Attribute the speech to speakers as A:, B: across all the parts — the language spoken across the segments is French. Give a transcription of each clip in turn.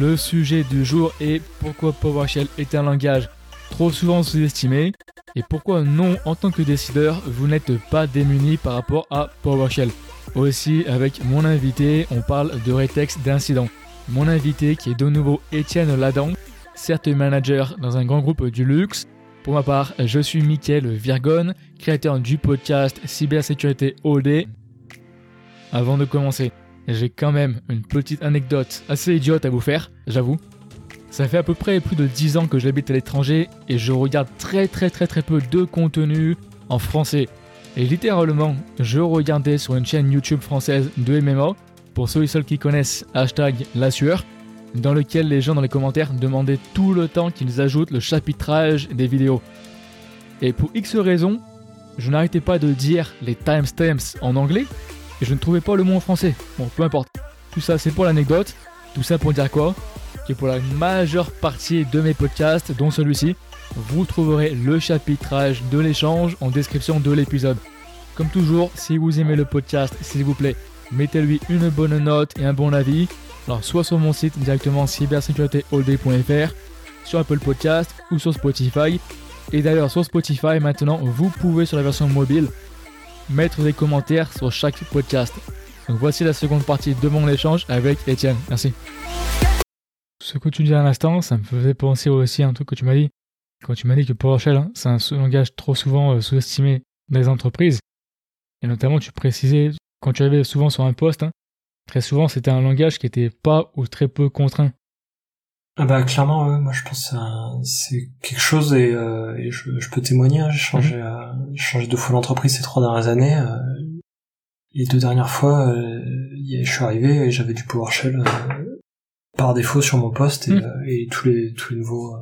A: Le sujet du jour est pourquoi PowerShell est un langage trop souvent sous-estimé et pourquoi non, en tant que décideur, vous n'êtes pas démuni par rapport à PowerShell. Aussi, avec mon invité, on parle de rétex d'incidents. Mon invité qui est de nouveau Étienne Ladan, certes manager dans un grand groupe du luxe. Pour ma part, je suis Mickaël Virgon, créateur du podcast Cybersécurité OD. Avant de commencer, j'ai quand même une petite anecdote assez idiote à vous faire, j'avoue. Ça fait à peu près plus de 10 ans que j'habite à l'étranger et je regarde très très très très peu de contenu en français. Et littéralement, je regardais sur une chaîne YouTube française de MMA, pour ceux et celles qui connaissent hashtag la sueur, dans lequel les gens dans les commentaires demandaient tout le temps qu'ils ajoutent le chapitrage des vidéos. Et pour X raisons, je n'arrêtais pas de dire les timestamps en anglais et je ne trouvais pas le mot en français. Bon, peu importe. Tout ça, c'est pour l'anecdote. Tout ça pour dire quoi? Que pour la majeure partie de mes podcasts, dont celui-ci, vous trouverez le chapitrage de l'échange en description de l'épisode. Comme toujours, si vous aimez le podcast, s'il vous plaît, mettez-lui une bonne note et un bon avis. Alors, soit sur mon site directement cybersécuritéall.fr, sur Apple Podcast ou sur Spotify. Et d'ailleurs, sur Spotify, maintenant, vous pouvez sur la version mobile mettre des commentaires sur chaque podcast. Donc voici la seconde partie de mon échange avec Étienne. Merci. Ce que tu dis à l'instant, ça me faisait penser aussi à un truc que tu m'as dit. Quand tu m'as dit que PowerShell, hein, c'est un langage trop souvent euh, sous-estimé dans les entreprises. Et notamment, tu précisais, quand tu arrivais souvent sur un poste, hein, très souvent c'était un langage qui était pas ou très peu contraint.
B: Ah bah clairement, moi je pense que c'est quelque chose et, euh, et je, je, peux témoigner. Hein, j'ai changé,
A: Mhm.
B: euh, j'ai changé deux fois d'entreprise ces trois dernières années. euh, les deux dernières fois, euh, je suis arrivé et j'avais du PowerShell euh, par défaut sur mon poste et,
A: Mhm.
B: euh, et tous les tous les nouveaux.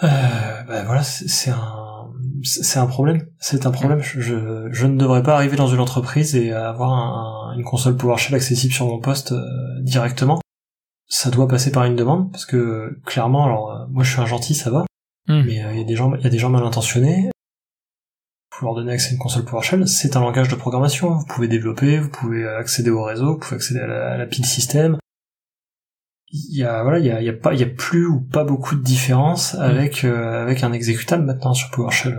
B: Bah voilà, c'est c'est un c'est un problème. C'est un problème. Je, je, je ne devrais pas arriver dans une entreprise et avoir un- une console PowerShell accessible sur mon poste euh, directement ça doit passer par une demande parce que clairement alors euh, moi je suis un gentil ça va.
A: Hmm.
B: mais il y a des gens il y a des gens mal intentionnés. Faut leur donner accès à une console PowerShell c'est un langage de programmation. Vous pouvez développer vous pouvez accéder au réseau vous pouvez accéder à la, à la pile système. Il y a voilà il y a, il y a pas il y a plus ou pas beaucoup de différence avec euh, avec un exécutable maintenant sur PowerShell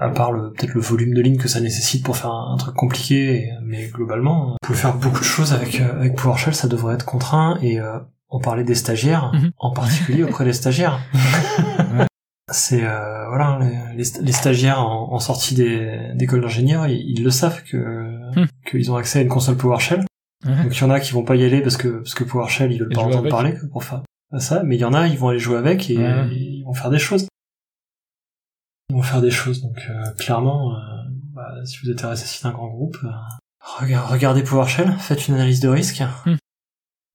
B: à part le peut-être le volume de lignes que ça nécessite pour faire un, un truc compliqué et- mais globalement vous pouvez faire beaucoup de choses avec euh, avec PowerShell ça devrait être contraint et euh, on parlait des stagiaires
A: Mhm.
B: en particulier auprès des stagiaires c'est euh, voilà les, stagiaires en, en sortie des- d'école d'ingénieurs ils, ils le savent que
A: Mhm.
B: qu'ils ont accès à une console PowerShell donc il y en a qui vont pas y aller parce que parce que PowerShell ils veulent
A: Et
B: pas entendre
A: avec.
B: parler pour faire ça, mais il y en a ils vont aller jouer avec et
A: Ouais.
B: ils vont faire des choses. Ils vont faire des choses donc euh, clairement, euh, bah, si vous êtes RSSI d'un grand groupe, euh, rega- regardez PowerShell, faites une analyse de risque
A: Hmm.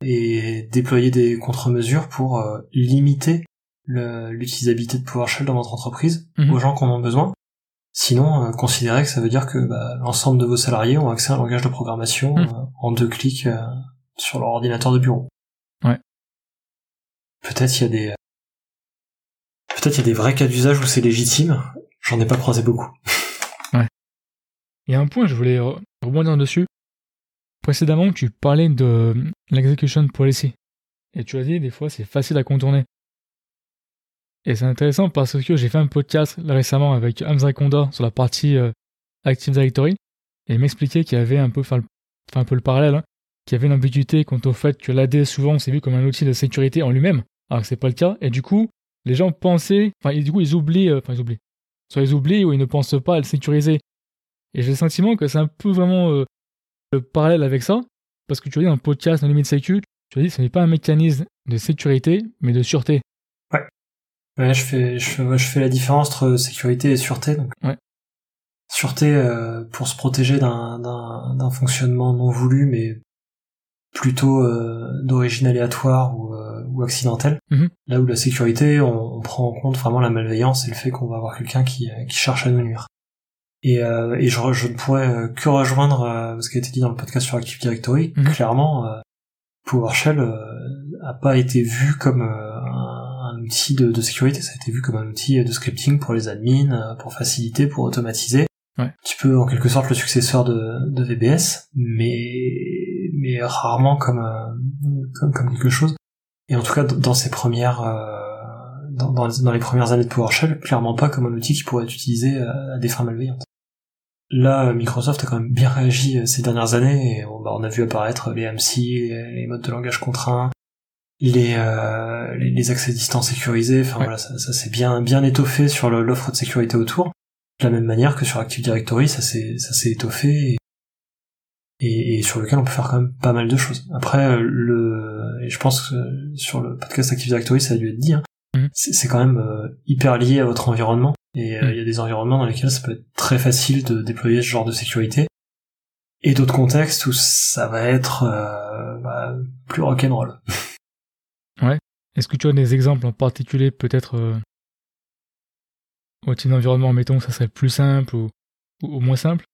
B: et déployez des contre-mesures pour euh, limiter le- l'utilisabilité de PowerShell dans votre entreprise
A: Mhm.
B: aux gens qui en ont besoin. Sinon, euh, considérez que ça veut dire que bah, l'ensemble de vos salariés ont accès à un langage de programmation
A: Hmm.
B: euh, en deux clics euh, sur leur ordinateur de bureau.
A: Ouais.
B: Peut-être il y a des peut-être il y a des vrais cas d'usage où c'est légitime. J'en ai pas croisé beaucoup.
A: Il y a un point, je voulais re- rebondir dessus. Précédemment, tu parlais de l'execution policy. Et tu as dit, des fois, c'est facile à contourner. Et c'est intéressant parce que j'ai fait un podcast récemment avec Hamza Konda sur la partie euh, Active Directory. Et il m'expliquait qu'il y avait un peu, enfin, un peu le parallèle, hein, qu'il y avait une ambiguïté quant au fait que l'AD souvent c'est vu comme un outil de sécurité en lui-même, alors que c'est pas le cas. Et du coup, les gens pensaient, enfin, du coup, ils oublient, euh, enfin, ils oublient. Soit ils oublient ou ils ne pensent pas à le sécuriser. Et j'ai le sentiment que c'est un peu vraiment euh, le parallèle avec ça, parce que tu as dit dans le podcast No Limit Sécu, tu as dit que ce n'est pas un mécanisme de sécurité, mais de sûreté.
B: Ouais, je fais je fais, ouais, je fais la différence entre sécurité et sûreté. Donc
A: Ouais.
B: sûreté euh, pour se protéger d'un fonctionnement non voulu, mais plutôt euh, d'origine aléatoire ou, euh, ou accidentelle.
A: Mhm.
B: Là où la sécurité, on, on prend en compte vraiment la malveillance et le fait qu'on va avoir quelqu'un qui, qui cherche à nous nuire. Et, euh, et je, je ne pourrais euh, que rejoindre euh, ce qui a été dit dans le podcast sur Active Directory.
A: Mhm.
B: Clairement, euh, PowerShell euh, a pas été vu comme euh, un, un outil de, de sécurité, ça a été vu comme un outil de scripting pour les admins, euh, pour faciliter, pour automatiser.
A: Ouais.
B: Un petit peu en quelque sorte le successeur de, de VBS, mais mais rarement comme, comme, comme quelque chose. Et en tout cas, dans premières, dans, dans, dans, les premières années de PowerShell, clairement pas comme un outil qui pourrait être utilisé à des fins malveillantes. Là, Microsoft a quand même bien réagi ces dernières années, et bah, on a vu apparaître les MC, les, modes de langage contraints, les, euh, les, accès distance sécurisés, enfin voilà, ça, ça s'est bien, bien étoffé sur l'offre de sécurité autour. De la même manière que sur Active Directory, ça s'est, ça s'est étoffé, et, et, sur lequel on peut faire quand même pas mal de choses. Après, le, et je pense que sur le podcast Active Directory, ça a dû être dit, hein, mhm. c'est quand même euh, hyper lié à votre environnement. Et euh, il y a des environnements dans lesquels ça peut être très facile de déployer ce genre de sécurité. Et d'autres contextes où ça va être euh, bah, plus rock'n'roll.
A: ouais. Est-ce que tu as des exemples en particulier, peut-être euh, au type d'environnement, mettons, ça serait plus simple ou, ou, moins simple?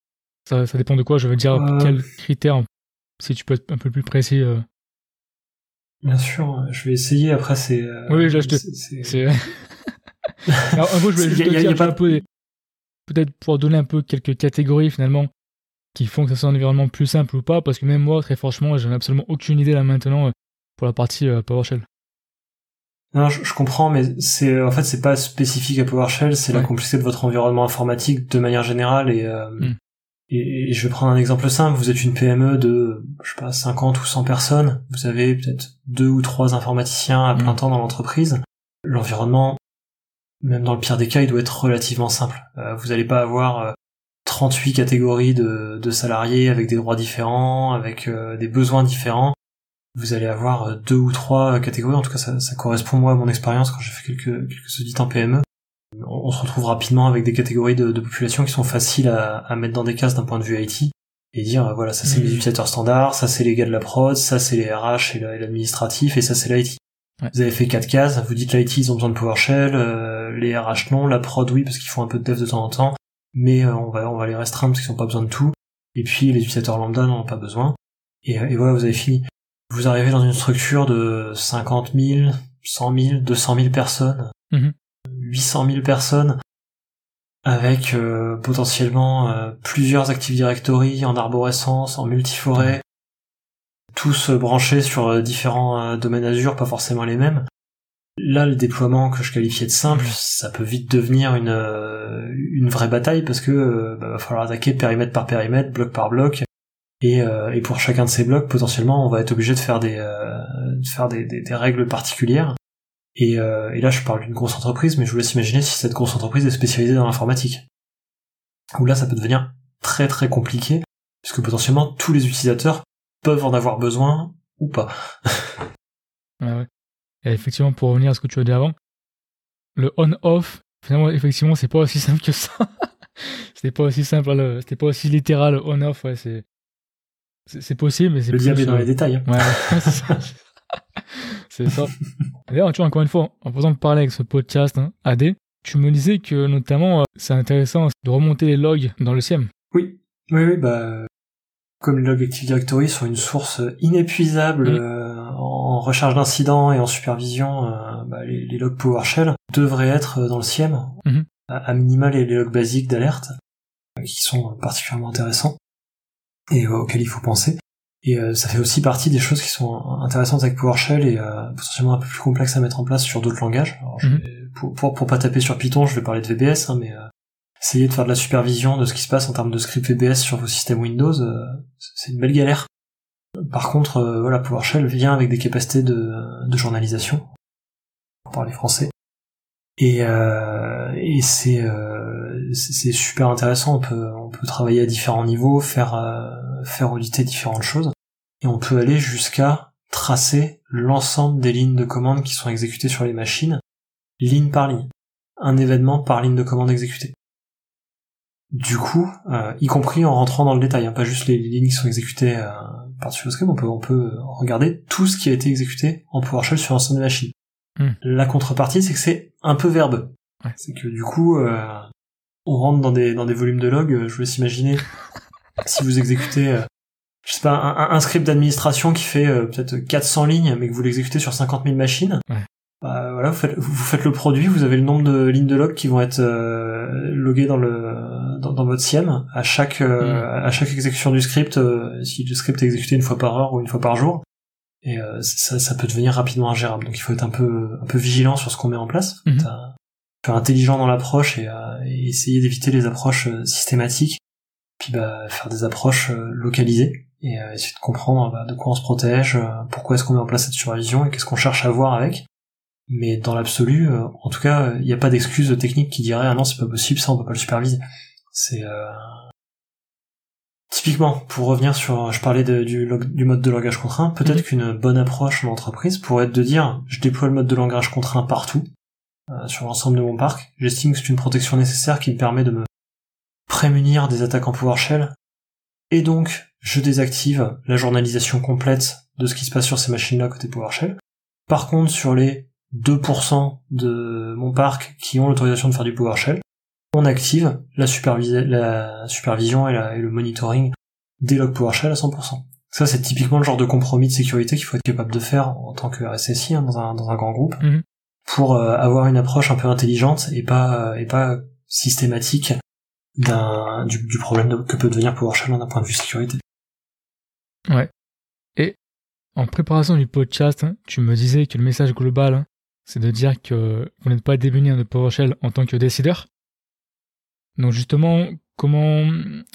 A: Ça, ça, dépend de quoi Je veux dire, euh... quels critères, si tu peux être un peu plus précis.
B: Bien sûr, je vais essayer. Après, c'est.
A: oui, là, je te. Alors, en gros, je voulais juste te dire, pas... peut-être pour donner un peu quelques catégories finalement qui font que ça soit un environnement plus simple ou pas, parce que même moi, très franchement, j'en ai absolument aucune idée là maintenant euh, pour la partie euh, PowerShell.
B: Non, je, comprends, mais c'est en fait c'est pas spécifique à PowerShell, c'est la complexité de votre environnement informatique de manière générale et, euh, hmm. Et, je vais prendre un exemple simple. Vous êtes une PME de je sais pas 50 ou 100 personnes, vous avez peut-être deux ou trois informaticiens à plein hmm. temps dans l'entreprise. L'environnement même dans le pire des cas, il doit être relativement simple. Euh, vous n'allez pas avoir 38 euh, catégories de, de, salariés avec des droits différents, avec euh, des besoins différents. Vous allez avoir deux ou trois catégories. En tout cas, ça, ça correspond moi à mon expérience quand j'ai fait quelques, quelques audits en PME. On, se retrouve rapidement avec des catégories de, de population qui sont faciles à, à, mettre dans des cases d'un point de vue IT et dire voilà ça c'est les mmh. utilisateurs standards, ça c'est les gars de la prod, ça c'est les RH et l'administratif et ça c'est l'IT. Vous avez fait quatre cases, vous dites l'IT ils ont besoin de PowerShell, euh, les RH non, la prod oui parce qu'ils font un peu de dev de temps en temps, mais euh, on va on va les restreindre parce qu'ils n'ont pas besoin de tout. Et puis les utilisateurs lambda n'en ont pas besoin. Et, euh, et, voilà, vous avez fini. Vous arrivez dans une structure de 50 000, 100 000, 200 000 personnes, 800 000 personnes, avec potentiellement plusieurs Active Directory en arborescence, en multiforêt, tous branchés sur euh, différents euh, domaines Azure, pas forcément les mêmes. Là, le déploiement que je qualifiais de simple, ça peut vite devenir une euh, une vraie bataille parce que bah, va falloir attaquer périmètre par périmètre, bloc par bloc, et, et pour chacun de ces blocs, potentiellement, on va être obligé de faire des de faire des, des, règles particulières. Et, et là, je parle d'une grosse entreprise, mais je vous laisse imaginer si cette grosse entreprise est spécialisée dans l'informatique. Où là, ça peut devenir très très compliqué, puisque potentiellement tous les utilisateurs peuvent en avoir besoin ou pas.
A: ouais, ouais. Et effectivement, pour revenir à ce que tu as dit avant, le on-off, finalement, effectivement, c'est pas aussi simple que ça. c'était pas aussi simple, c'était pas aussi littéral, on-off, ouais, c'est, c'est possible, mais c'est
B: Le diable est dans les détails. Hein.
A: Ouais. c'est ça. D'ailleurs, tu vois, encore une fois, en faisant parler avec ce podcast hein, AD, tu me disais que notamment, euh, c'est intéressant de remonter les logs dans le SIEM.
B: Oui, oui, oui, bah, comme les logs Active Directory sont une source inépuisable mm. euh, en recherche d'incidents et en supervision, euh, bah, les, logs PowerShell devraient être dans le SIEM, mm-hmm. à, minima les, logs basiques d'alerte, qui sont particulièrement intéressants et auxquels il faut penser. Et ça fait aussi partie des choses qui sont intéressantes avec PowerShell et potentiellement un peu plus complexes à mettre en place sur d'autres langages. Mm-hmm. pour, pour, pour, pas taper sur Python, je vais parler de VBS, hein, mais essayer de faire de la supervision de ce qui se passe en termes de script VBS sur vos systèmes Windows, euh, c'est une belle galère. Par contre, euh, voilà, PowerShell vient avec des capacités de, de journalisation, pour parler français. Et, euh, et c'est c'est super intéressant. On peut on peut travailler à différents niveaux, faire faire auditer différentes choses, et on peut aller jusqu'à tracer l'ensemble des lignes de commande qui sont exécutées sur les machines, ligne par ligne, un événement par ligne de commande exécutée. Du coup, euh, y compris en rentrant dans le détail, hein, pas juste les, lignes qui sont exécutées euh, par-dessus le script, on peut, on peut regarder tout ce qui a été exécuté en PowerShell sur l'ensemble des machines. Hmm. La contrepartie, c'est que c'est un peu verbeux. C'est que du coup, euh, on rentre dans des, dans des volumes de log, je vous laisse imaginer, si vous exécutez, je sais pas, un, un script d'administration qui fait peut-être 400 lignes, mais que vous l'exécutez sur 50 000 machines, bah, voilà, vous faites, vous faites, le produit, vous avez le nombre de lignes de log qui vont être euh, loguées dans le dans, dans, votre SIEM à chaque euh, à chaque exécution du script, si le script est exécuté une fois par heure ou une fois par jour, et ça, ça, peut devenir rapidement ingérable. Donc il faut être un peu un peu vigilant sur ce qu'on met en place, mm être intelligent dans l'approche et, et, essayer d'éviter les approches systématiques, puis bah, faire des approches localisées et essayer de comprendre bah, de quoi on se protège, pourquoi est-ce qu'on met en place cette supervision et qu'est-ce qu'on cherche à voir avec mais dans l'absolu, euh, en tout cas, il n'y a pas d'excuse technique qui dirait ah non c'est pas possible, ça on peut pas le superviser. C'est euh... typiquement pour revenir sur, je parlais de, du, du, mode de langage contraint, peut-être mhm. qu'une bonne approche en entreprise pourrait être de dire je déploie le mode de langage contraint partout euh, sur l'ensemble de mon parc. J'estime que c'est une protection nécessaire qui me permet de me prémunir des attaques en PowerShell et donc je désactive la journalisation complète de ce qui se passe sur ces machines-là côté PowerShell. Par contre, sur les 2% de mon parc qui ont l'autorisation de faire du PowerShell, on active la, la supervision et, le monitoring des logs PowerShell à 100%. Ça, c'est typiquement le genre de compromis de sécurité qu'il faut être capable de faire en tant que RSSI hein, dans, un, dans un grand groupe mhm. pour euh, avoir une approche un peu intelligente et pas et pas systématique du, problème que peut devenir PowerShell d'un point de vue sécurité.
A: Ouais. Et en préparation du podcast, hein, tu me disais que le message global, hein, c'est de dire que vous n'êtes pas démuni de PowerShell en tant que décideur. Donc justement, comment...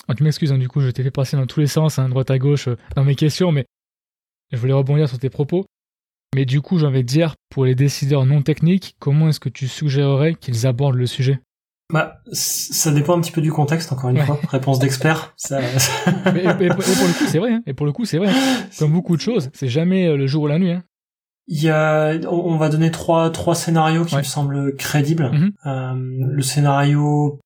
A: Ah, tu m'excuses, hein, du coup, je t'ai fait passer dans tous les sens, droite à gauche, euh, dans mes questions, mais je voulais rebondir sur tes propos. Mais du coup, j'ai envie de dire, pour les décideurs non techniques, comment est-ce que tu suggérerais qu'ils abordent le sujet?
B: Bah, ça dépend un petit peu du contexte, encore une fois. Réponse d'expert. Ça...
A: et, pour le coup, c'est vrai. Hein. Et pour le coup, c'est vrai. Comme beaucoup de choses, c'est jamais euh, le jour ou la nuit. Hein.
B: Il y a, on va donner trois trois scénarios qui me semblent crédibles. Mhm. Euh, le scénario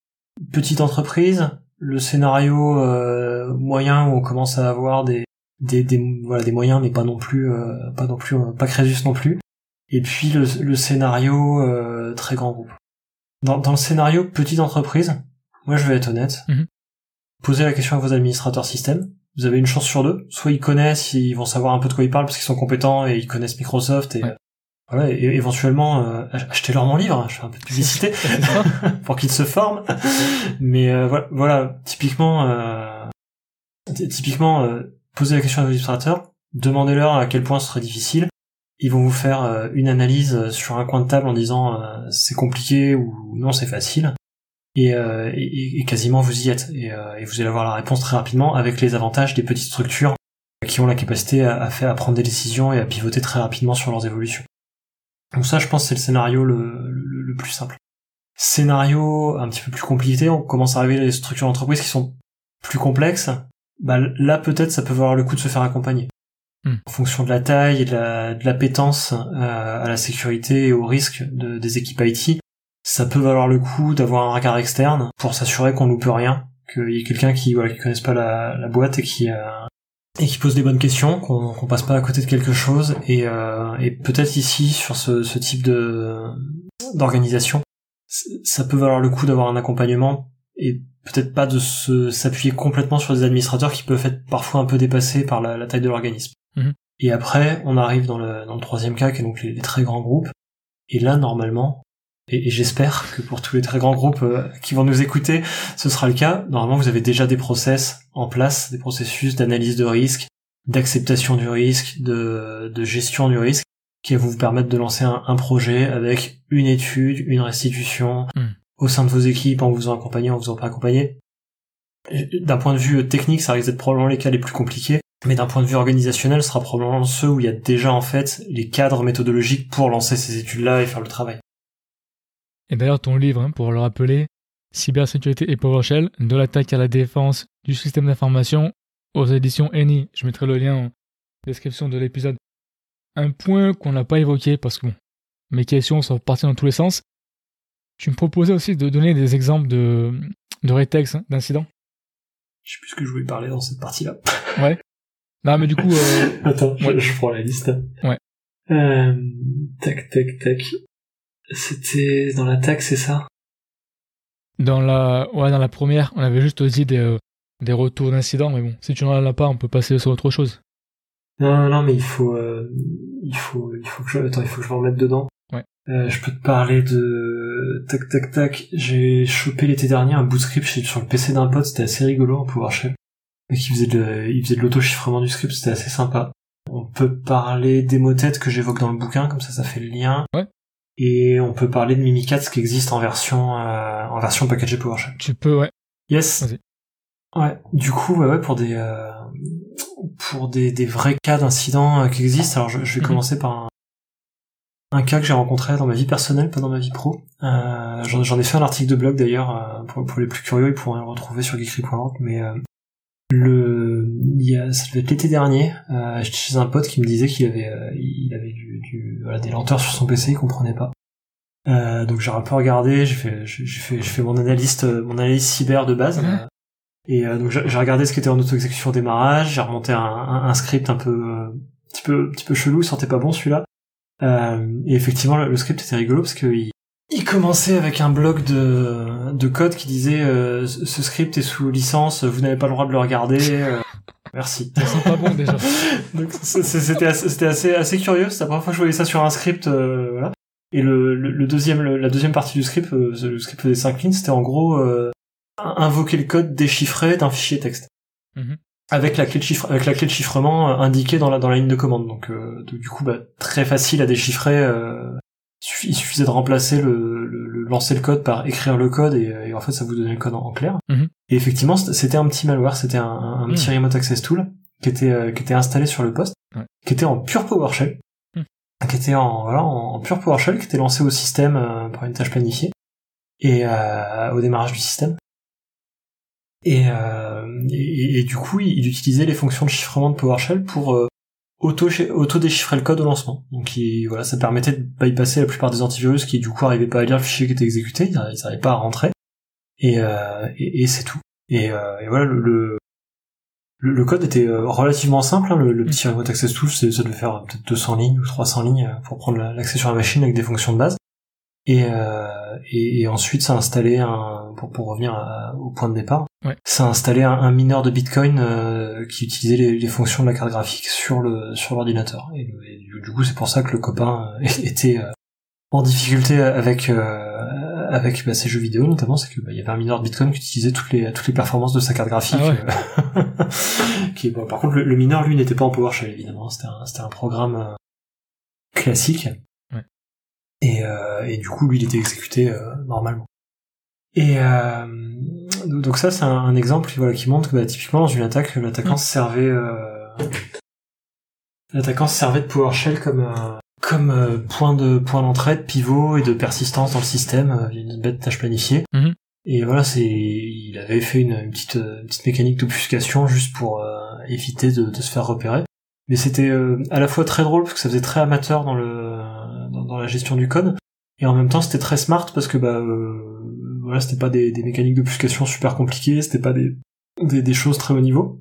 B: petite entreprise, le scénario euh, moyen où on commence à avoir des des, des voilà des moyens mais pas non plus euh, pas non plus pas Crésus non plus. Et puis le, le scénario très grand groupe. Dans, dans le scénario petite entreprise, moi je vais être honnête. Mhm. Posez la question à vos administrateurs système vous avez une chance sur deux. Soit ils connaissent, ils vont savoir un peu de quoi ils parlent parce qu'ils sont compétents et ils connaissent Microsoft et voilà, et éventuellement euh, acheter leur mon livre. Je fais un peu de publicité pour qu'ils se forment. Mais euh, voilà, voilà, typiquement, euh, typiquement, euh, posez la question à vos illustrateurs, demandez-leur à quel point ce serait difficile. Ils vont vous faire une analyse sur un coin de table en disant c'est compliqué ou non c'est facile et, euh, et, quasiment vous y êtes. Euh, et, vous allez avoir la réponse très rapidement avec les avantages des petites structures qui ont la capacité à, faire, à prendre des décisions et à pivoter très rapidement sur leurs évolutions. Donc ça, je pense, c'est le scénario le, le, plus simple. Scénario un petit peu plus compliqué, on commence à arriver à des structures d'entreprise qui sont plus complexes. Bah, là, peut-être, ça peut valoir le coup de se faire accompagner. Hmm. En fonction de la taille et de la, de l'appétence euh, à la sécurité et au risque de, des équipes IT, ça peut valoir le coup d'avoir un regard externe pour s'assurer qu'on loupe rien, qu'il y ait quelqu'un qui voilà qui connaisse pas la, boîte et qui euh, et qui pose des bonnes questions, qu'on qu'on passe pas à côté de quelque chose et, euh, et peut-être ici sur ce, ce type d'organisation, ça peut valoir le coup d'avoir un accompagnement et peut-être pas de s'appuyer complètement sur des administrateurs qui peuvent être parfois un peu dépassés par la, taille de l'organisme. Mhm. Et après, on arrive dans le, dans le troisième cas, qui est donc les très grands groupes. Et là, normalement, et, j'espère que pour tous les très grands groupes euh, qui vont nous écouter, ce sera le cas. Normalement, vous avez déjà des process en place, des processus d'analyse de risque, d'acceptation du risque, de, de, gestion du risque, qui vont vous permettre de lancer un, projet avec une étude, une restitution, hmm. au sein de vos équipes, en vous faisant accompagner, en vous faisant pas accompagner. D'un point de vue technique, ça risque d'être probablement les cas les plus compliqués, mais d'un point de vue organisationnel, ce sera probablement ceux où il y a déjà en fait les cadres méthodologiques pour lancer ces études-là et faire le travail.
A: Et d'ailleurs, ton livre, hein, pour le rappeler, Cybersécurité et PowerShell, de l'attaque à la défense du système d'information, aux éditions ENI. Je mettrai le lien en description de l'épisode. Un point qu'on n'a pas évoqué parce que mes questions sont parties dans tous les sens. Tu me proposais aussi de donner des exemples de, de rétextes, hein, d'incidents.
B: Je sais plus ce que je voulais parler dans cette partie-là.
A: ouais. Non, mais du coup. Euh...
B: Attends, je, prends la liste.
A: Ouais.
B: Euh, tac, tac, tac. C'était dans l'attaque, c'est ça?
A: Dans la, ouais, dans la première, on avait juste aussi des, euh, des retours d'incidents, mais bon, si tu n'en as pas, on peut passer sur autre chose.
B: Non, non, non mais il faut, euh, il faut, il faut que je, attends, il faut que je me remette dedans.
A: Ouais.
B: Euh, je peux te parler de tac tac tac. J'ai chopé l'été dernier un boot-script sur le PC d'un pote, c'était assez rigolo en PowerShell. Et qui faisait de, il faisait de l'auto-chiffrement du script, c'était assez sympa. On peut parler d'Emotet que j'évoque dans le bouquin, comme ça ça fait le lien.
A: Ouais.
B: Et on peut parler de Mimikatz qui existe en version euh, en version packagée PowerShell.
A: Tu peux, ouais.
B: Yes.
A: Vas-y.
B: Ouais. Du coup, ouais, ouais, pour des euh, pour des, des vrais cas d'incidents euh, qui existent. Alors, je, je vais
A: Mhm.
B: commencer par un, un cas que j'ai rencontré dans ma vie personnelle, pas dans ma vie pro. Euh, J'en j'en ai fait un article de blog d'ailleurs. euh, pour, pour les plus curieux, ils pourront le retrouver sur geekery.org. Mais euh, il y a, ça devait être l'été dernier. Euh, J'étais chez un pote qui me disait qu'il avait, euh, il avait du, du- voilà, des lenteurs sur son PC, il comprenait pas. Euh, donc j'ai un peu regardé, j'ai fait, j'ai fait, j'ai fait mon analyse, euh, mon analyse cyber de base. Et euh, donc j'ai regardé ce qui était en auto-exécution au démarrage, j'ai remonté un, un, un script un peu, euh, un petit peu, un petit peu chelou, il sentait pas bon celui-là. Euh, et effectivement, le, le script était rigolo parce que il, il commençait avec un bloc de, de code qui disait euh, ce script est sous licence, vous n'avez pas le droit de le regarder. euh, merci.
A: Pas bon déjà.
B: Donc c'était assez, assez, assez curieux. C'était la première fois que je voyais ça sur un script. euh, voilà. Et le, le, le deuxième, le- la deuxième partie du script, euh, le script faisait 5 lignes, c'était en gros euh, invoquer le code déchiffré d'un fichier texte.
A: Mhm.
B: Avec la clé de chiffre, avec la clé de chiffrement euh, indiquée dans la dans la ligne de commande. Donc, euh, donc, du coup, bah, très facile à déchiffrer. Euh, il suffisait de remplacer le, le, le- lancer le code par écrire le code et, euh, et en fait ça vous donnait le code en, en clair.
A: Mhm.
B: Et effectivement, c'était un petit malware, c'était un, un, un petit remote access tool qui était euh, qui était installé sur le poste,
A: Ouais.
B: qui était en pure PowerShell,
A: Mhm.
B: qui était en voilà en, en pure PowerShell, qui était lancé au système euh, par une tâche planifiée et euh, au démarrage du système. Et, euh, et, et du coup, il, il utilisait les fonctions de chiffrement de PowerShell pour euh, auto auto déchiffrer le code au lancement. Donc il- voilà, ça permettait de bypasser la plupart des antivirus qui du coup arrivaient pas à lire le fichier qui était exécuté, ils n'arrivaient pas à rentrer. Et, euh, et, et c'est tout. Et, euh, et voilà, le, le, le- code était euh, relativement simple. hein, le, le petit remote access tool, c'est- ça devait faire peut-être 200 lignes ou 300 lignes euh, pour prendre la- l'accès sur la machine avec des fonctions de base. Et, euh, et, et ensuite, ça installait un, pour, pour revenir à- au point de départ,
A: Ouais.
B: ça installait un, un mineur de Bitcoin euh, qui utilisait les, les fonctions de la carte graphique sur le sur l'ordinateur. Et, du, coup, c'est pour ça que le copain euh, était euh, en difficulté avec euh, avec bah, ses jeux vidéo notamment, c'est que bah, il y avait un mineur de Bitcoin qui utilisait toutes les toutes les performances de sa carte graphique.
A: Ah ouais.
B: euh, qui, bon, par contre, le, le mineur lui n'était pas en PowerShell évidemment, c'était un c'était un programme euh, classique. Et, euh, et du coup, lui, il était exécuté euh, normalement. Et euh, donc ça, c'est un, un exemple voilà, qui montre que bah, typiquement dans une attaque, l'attaquant
A: Mm.
B: se servait, euh, l'attaquant se servait de PowerShell comme comme euh, point de point d'entrée, de pivot et de persistance dans le système euh, via une bête tâche planifiée.
A: Mhm.
B: Et voilà, c'est il avait fait une, une petite une petite mécanique d'obfuscation juste pour euh, éviter de, de se faire repérer. Mais c'était à la fois très drôle parce que ça faisait très amateur dans le dans, dans la gestion du code et en même temps c'était très smart parce que bah euh, voilà c'était pas des, des mécaniques d'obfuscation super compliquées c'était pas des, des des choses très haut niveau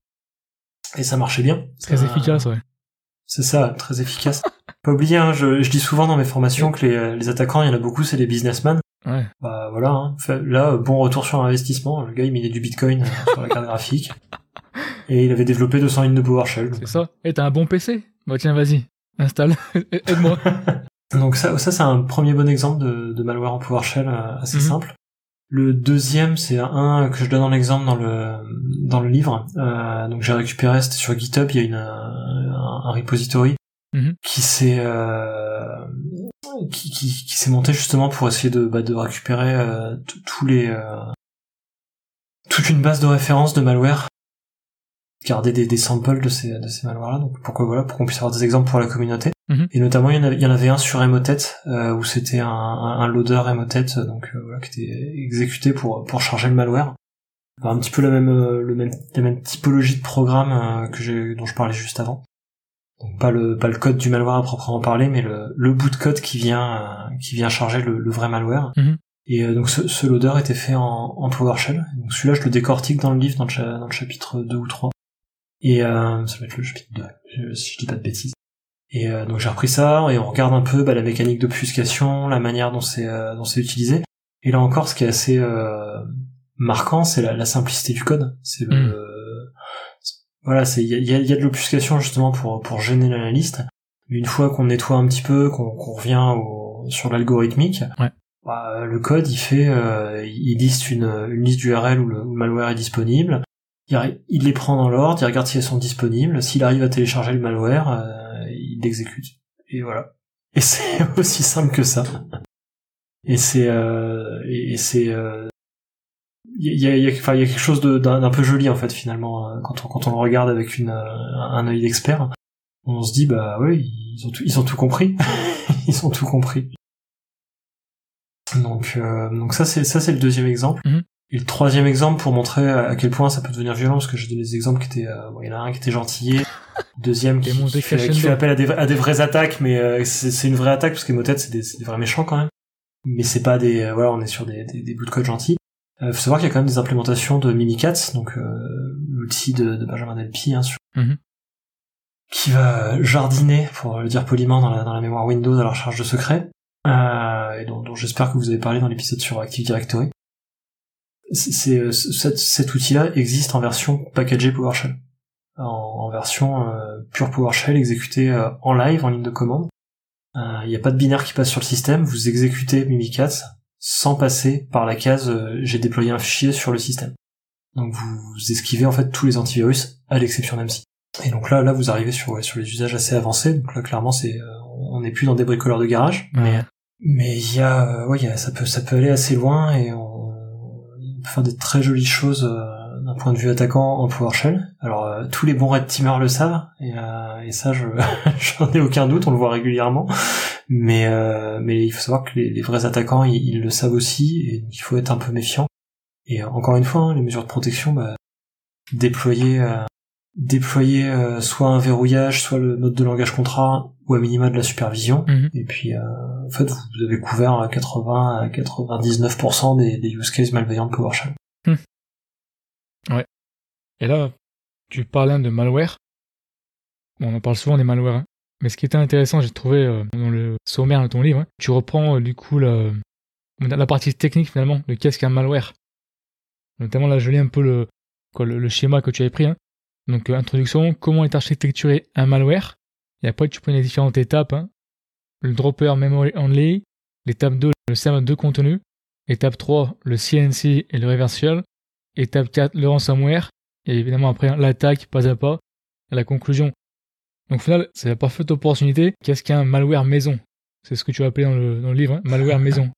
B: et ça marchait bien
A: Très efficace, ouais.
B: c'est ça très efficace pas oublier hein, je, je dis souvent dans mes formations que les, les attaquants il y en a beaucoup c'est des businessmen
A: Ouais.
B: bah voilà hein. Là euh, bon retour sur investissement le gars il minait du bitcoin euh, sur la carte graphique et il avait développé 200 lignes de PowerShell
A: C'est ça. Et t'as un bon PC Bah tiens, vas-y. Installe. Aide-moi.
B: Donc ça, ça c'est un premier bon exemple de, de malware en PowerShell euh, assez
A: Mhm.
B: simple. Le deuxième, c'est un que je donne en exemple dans le dans le livre. Euh, donc j'ai récupéré, c'était sur GitHub, il y a une, un, un repository
A: Mhm.
B: qui s'est euh, qui, qui, qui s'est monté justement pour essayer de, bah, de récupérer euh, tous les euh, toute une base de références de malware garder des, des samples de ces de ces malwares là donc pourquoi voilà pour qu'on puisse avoir des exemples pour la communauté
A: Mhm.
B: et notamment il y en avait, il y en avait un sur Emotet euh, où c'était un, un, un loader Emotet donc euh, voilà qui était exécuté pour pour charger le malware. Enfin, un petit peu la même euh, le même la même typologie de programme euh, que j'ai dont je parlais juste avant. Donc pas le pas le code du malware à proprement parler mais le, le bout de code qui vient euh, qui vient charger le, le vrai malware.
A: Mhm.
B: et euh, donc ce, ce loader était fait en, en PowerShell. Donc celui-là je le décortique dans le livre dans le, cha- dans le chapitre 2 ou 3 et euh, ça va être le chapitre 2 je- si je dis pas de bêtises et euh, donc j'ai repris ça et on regarde un peu bah, la mécanique d'obfuscation la manière dont c'est euh, dont c'est utilisé et là encore ce qui est assez euh, marquant c'est la, la simplicité du code c'est
A: Mm.
B: voilà, c'est il y a, il y a- de l'obfuscation justement pour pour gêner l'analyste. Mais une fois qu'on nettoie un petit peu, qu'on revient au, sur l'algorithmique,
A: Ouais.
B: bah, le code il fait, euh, il liste une, une liste d'URL où le, où le malware est disponible. Il, il les prend dans l'ordre, il regarde si elles sont disponibles. S'il arrive à télécharger le malware, euh, il l'exécute. Et voilà. Et c'est aussi simple que ça. Et c'est euh, et, c'est euh, il y a, y, a, y a quelque chose d'un peu joli en fait finalement euh, quand on quand on le regarde avec une euh, un œil d'expert on se dit bah oui ils ont tout, ils ont tout compris ils ont tout compris donc euh, donc ça c'est ça c'est le deuxième exemple
A: Mhm.
B: Et le troisième exemple pour montrer à quel point ça peut devenir violent parce que j'ai donné des exemples qui étaient euh, bon, il y en a un qui était gentillé deuxième qui, fait, qui
A: crescendo.
B: fait appel à des, à des vraies attaques mais euh, c'est une vraie attaque parce que Motet c'est des, c'est des vrais méchants quand même mais c'est pas des euh, voilà on est sur des, des, bouts de code gentils euh, faut savoir qu'il y a quand même des implémentations de Mimikatz, donc euh, l'outil de, de Benjamin Delpy, hein, sur-
A: Mhm.
B: qui va jardiner, pour le dire poliment, dans la, dans la mémoire Windows à la recherche de secrets, euh, et dont, dont j'espère que vous avez parlé dans l'épisode sur Active Directory. C'est, euh, cet, cet outil-là existe en version packagée PowerShell, en, en version euh, pure PowerShell exécutée euh, en live, en ligne de commande. Euh, Il n'y a pas de binaire qui passe sur le système, vous exécutez Mimikatz sans passer par la case euh, j'ai déployé un fichier sur le système. Donc vous, esquivez en fait tous les antivirus à l'exception d'AMSI. Et donc là, là vous arrivez sur, ouais, sur les usages assez avancés. Donc là clairement c'est euh, on n'est plus dans des bricoleurs de garage,
A: Ouais.
B: mais il y a euh, ouais y a, ça peut ça peut aller assez loin et on, faire des très jolies choses euh, d'un point de vue attaquant en PowerShell. Alors euh, tous les bons red teamers le savent et, euh, ça je j'en ai aucun doute, on le voit régulièrement. Mais il faut savoir que les, vrais attaquants ils, le savent aussi et il faut être un peu méfiant. Et encore une fois, hein, les mesures de protection, bah, déployer euh, déployer euh, soit un verrouillage, soit le mode de langage contrat ou à minima de la supervision.
A: Mhm.
B: Et puis euh, en fait vous avez couvert à 80 à 99% des, des use cases malveillants de PowerShell.
A: Et là, tu parlais hein, de malware. Bon, on en parle souvent des malwares. hein. Mais ce qui était intéressant, j'ai trouvé euh, dans le sommaire de ton livre, hein, tu reprends du coup la, la partie technique finalement de qu'est-ce qu'un malware. Notamment là, je lis un peu le, quoi, le, le schéma que tu avais pris. hein. Donc, euh, introduction, comment est architecturé un malware? Et après, tu prends les différentes étapes. hein. Le dropper memory only. L'étape 2, le serveur de contenu. Étape 3, le CNC et le reversible. Étape 4, le ransomware. Et évidemment, après, l'attaque pas à pas. Et la conclusion. Donc, au final, c'est la parfaite opportunité. Qu'est-ce qu'un malware maison? C'est ce que tu as appelé dans le, dans le livre, hein, malware maison.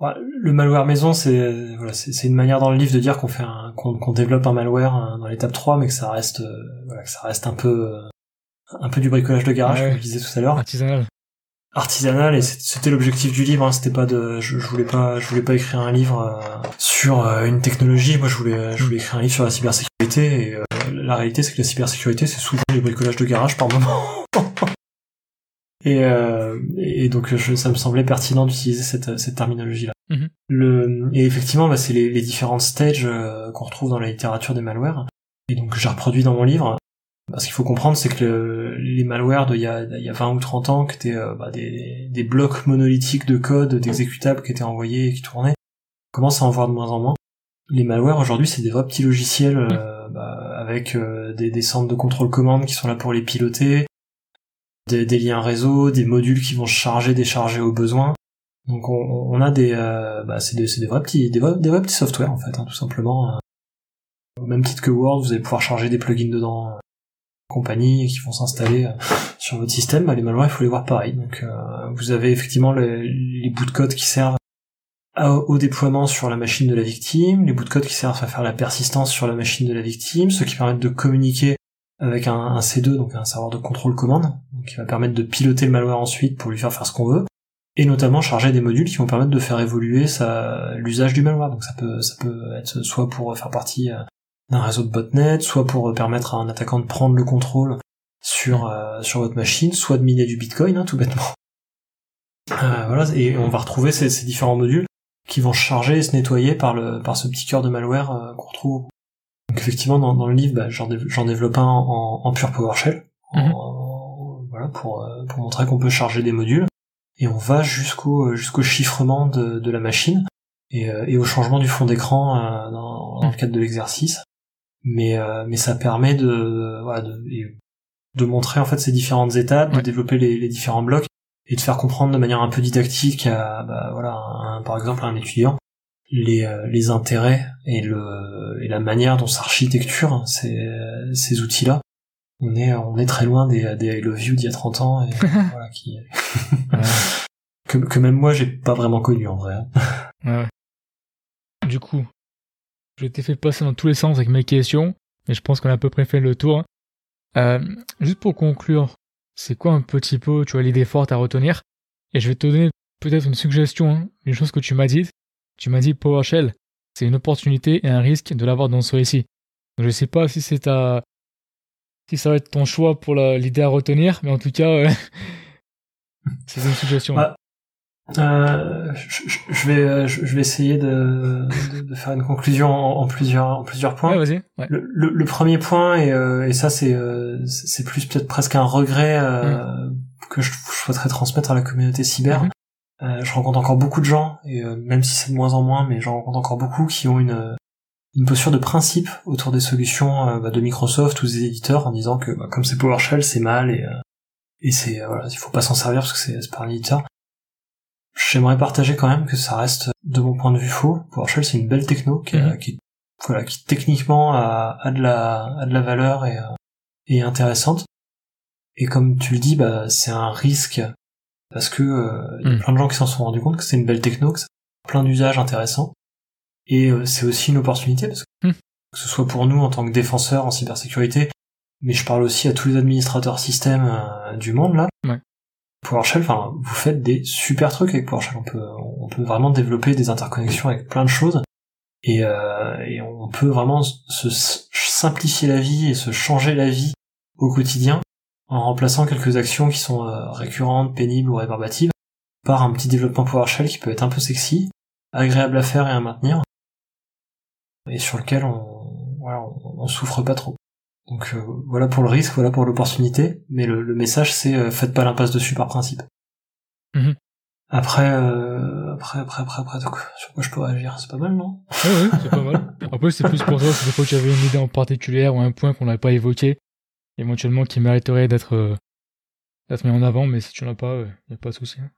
B: Le malware maison, c'est voilà, c'est une manière dans le livre de dire qu'on fait un, qu'on développe un malware euh, dans l'étape 3, mais que ça reste euh, voilà, que ça reste un peu euh, un peu du bricolage de garage,
A: Ouais.
B: comme je disais tout à l'heure,
A: Artisanal.
B: artisanal. Et c'était l'objectif du livre. Hein, c'était pas de, je, je voulais pas, je voulais pas écrire un livre euh, sur euh, une technologie. Moi, je voulais, je voulais écrire un livre sur la cybersécurité. Et euh, la réalité, c'est que la cybersécurité, c'est souvent du bricolage de garage par moment. Et, euh, et donc je, ça me semblait pertinent d'utiliser cette, cette terminologie-là.
A: Mhm.
B: Le, et effectivement, bah, c'est les, les différentes stages euh, qu'on retrouve dans la littérature des malwares. Et donc j'ai reproduit dans mon livre. Parce qu'il faut comprendre, c'est que le- les malwares d'il y a, y a 20 ou 30 ans, qui étaient euh, bah, des, des blocs monolithiques de code, d'exécutables qui étaient envoyés et qui tournaient, on commence à en voir de moins en moins. Les malwares aujourd'hui, c'est des vrais petits logiciels euh, bah, avec euh, des, des centres de contrôle commande qui sont là pour les piloter, des, liens réseau, des modules qui vont charger, décharger au besoin. Donc on, a des, euh, bah, c'est des, c'est des vrais petits, des vrais, petits softwares en fait, hein, tout simplement. Au même titre que Word, vous allez pouvoir charger des plugins dedans, euh, compagnie, qui vont s'installer euh, sur votre système. Bah, les malwares, il faut les voir pareil. Donc vous avez effectivement le- les bouts de code qui servent au déploiement sur la machine de la victime, les bouts de code qui servent à faire la persistance sur la machine de la victime, ceux qui permettent de communiquer avec un, un C2, donc un serveur de contrôle commande, qui va permettre de piloter le malware ensuite pour lui faire faire ce qu'on veut, et notamment charger des modules qui vont permettre de faire évoluer sa, l'usage du malware. Donc ça peut, ça peut être soit pour faire partie euh, d'un réseau de botnet, soit pour permettre à un attaquant de prendre le contrôle sur euh, sur votre machine, soit de miner du bitcoin, hein, tout bêtement. Euh, voilà, et on va retrouver ces, ces différents modules qui vont charger et se nettoyer par le par ce petit cœur de malware euh, qu'on retrouve. Donc effectivement dans, dans le livre, bah, j'en dév- j'en développe un en, en pure PowerShell, en- voilà pour euh, pour montrer qu'on peut charger des modules. Et on va jusqu'au jusqu'au chiffrement de, de la machine et, euh, et au changement du fond d'écran euh, dans, dans le cadre de l'exercice. Mais euh, mais ça permet de voilà de, et de montrer en fait ces différentes étapes, de développer les, les différents blocs et de faire comprendre de manière un peu didactique à, bah, voilà, par exemple, à un étudiant les, euh, les intérêts et, le, et la manière dont s'architecture ces, ces outils-là. On est, on est très loin des, des I Love You d'il y a 30 ans et voilà, qui, que, que même moi j'ai pas vraiment connu en vrai.
A: Ouais. Du coup, je t'ai fait passer dans tous les sens avec mes questions, mais je pense qu'on a à peu près fait le tour. Euh, juste pour conclure, c'est quoi un petit peu, tu vois, l'idée forte à retenir? Et je vais te donner peut-être une suggestion, hein, une chose que tu m'as dit. Tu m'as dit PowerShell, c'est une opportunité et un risque de l'avoir dans ce récit. Donc je sais pas si c'est ta, si ça va être ton choix pour l'idée à retenir, mais en tout cas, euh, c'est une suggestion.
B: Bah, euh, je, vais, euh, je, vais essayer de, de, faire une conclusion en, plusieurs, en plusieurs points.
A: Ouais.
B: Le, le, premier point et, euh, et ça c'est, c'est plus peut-être presque un regret mm. que je, souhaiterais transmettre à la communauté cyber. Mm-hmm. je rencontre encore beaucoup de gens et même si c'est de moins en moins, mais j'en rencontre encore beaucoup qui ont une une posture de principe autour des solutions bah, de Microsoft ou des éditeurs en disant que bah, comme c'est PowerShell c'est mal et et c'est voilà il faut pas s'en servir parce que c'est pas un éditeur J'aimerais partager quand même que ça reste, de mon point de vue, faux. PowerShell, c'est une belle techno qui, mhm. qui, voilà, qui techniquement a, a, de la, a de la valeur et, euh, est intéressante. Et comme tu le dis, bah, c'est un risque parce que euh, il y a mhm. plein de gens qui s'en sont rendus compte que c'est une belle techno, que ça a plein d'usages intéressants. Et euh, c'est aussi une opportunité parce que, mhm. que ce soit pour nous en tant que défenseurs en cybersécurité, mais je parle aussi à tous les administrateurs système du monde là.
A: Ouais.
B: PowerShell, enfin, vous faites des super trucs avec PowerShell. On peut, on peut vraiment développer des interconnexions avec plein de choses. Et, euh, et on peut vraiment se simplifier la vie et se changer la vie au quotidien en remplaçant quelques actions qui sont euh, récurrentes, pénibles ou rébarbatives par un petit développement PowerShell qui peut être un peu sexy, agréable à faire et à maintenir, et sur lequel on, voilà, on, on souffre pas trop. Donc euh, voilà pour le risque, voilà pour l'opportunité, mais le, message c'est euh, faites pas l'impasse dessus par principe.
A: Mhm.
B: Après, euh, après, après, après, après, donc, sur quoi je peux réagir? C'est pas mal, non?
A: Oui, oui, c'est pas mal. Après, c'est plus pour ça, c'est fois que tu avais une idée en particulier ou un point qu'on n'avait pas évoqué, éventuellement qui mériterait d'être d'être mis en avant, mais si tu n'en as pas, il n'y a pas de souci. Hein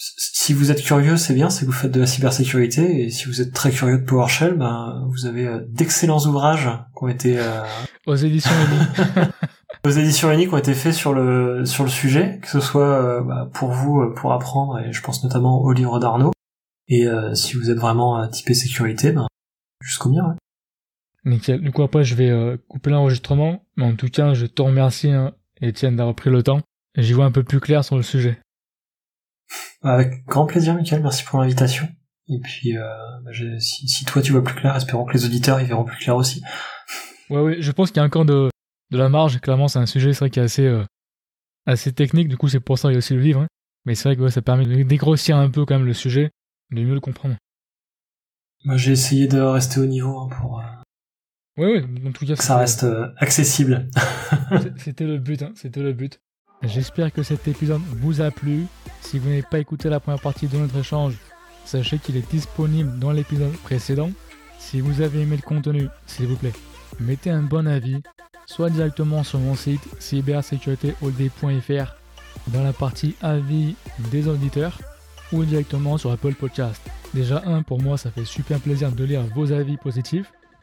B: si vous êtes curieux, c'est bien, c'est que vous faites de la cybersécurité, et si vous êtes très curieux de PowerShell, ben, vous avez euh, d'excellents ouvrages qui ont été... Euh,
A: aux éditions Eni.
B: aux éditions Eni qui ont été faits sur le, sur le sujet, que ce soit euh, bah, pour vous, pour apprendre, et je pense notamment au livre d'Arnaud, et si vous êtes vraiment typé sécurité, ben, jusqu'au mien. Ouais.
A: Nickel. Du coup, après, je vais couper l'enregistrement, mais en tout cas, je te remercie, hein, Étienne, d'avoir pris le temps. J'y vois un peu plus clair sur le sujet.
B: Avec grand plaisir, Michael. Merci pour l'invitation. Et puis, euh, bah, si, si, toi tu vois plus clair, espérons que les auditeurs y verront plus clair aussi.
A: Ouais, ouais. Je pense qu'il y a encore de, de la marge. Clairement, c'est un sujet, c'est vrai, qui est assez, euh, assez technique. Du coup, c'est pour ça qu'il y a aussi le livre. Hein. Mais c'est vrai que ça permet de dégrossir un peu quand même le sujet, de mieux le comprendre.
B: Moi, j'ai essayé de rester au niveau hein, pour. Euh...
A: Ouais, ouais. En tout cas,
B: ça reste euh, accessible.
A: c'était le but. Hein. C'était le but. J'espère que cet épisode vous a plu. Si vous n'avez pas écouté la première partie de notre échange, sachez qu'il est disponible dans l'épisode précédent. Si vous avez aimé le contenu, s'il vous plaît, mettez un bon avis, soit directement sur mon site cybersécuritéhold.fr dans la partie avis des auditeurs ou directement sur Apple Podcast. Déjà un, pour moi, ça fait super plaisir de lire vos avis positifs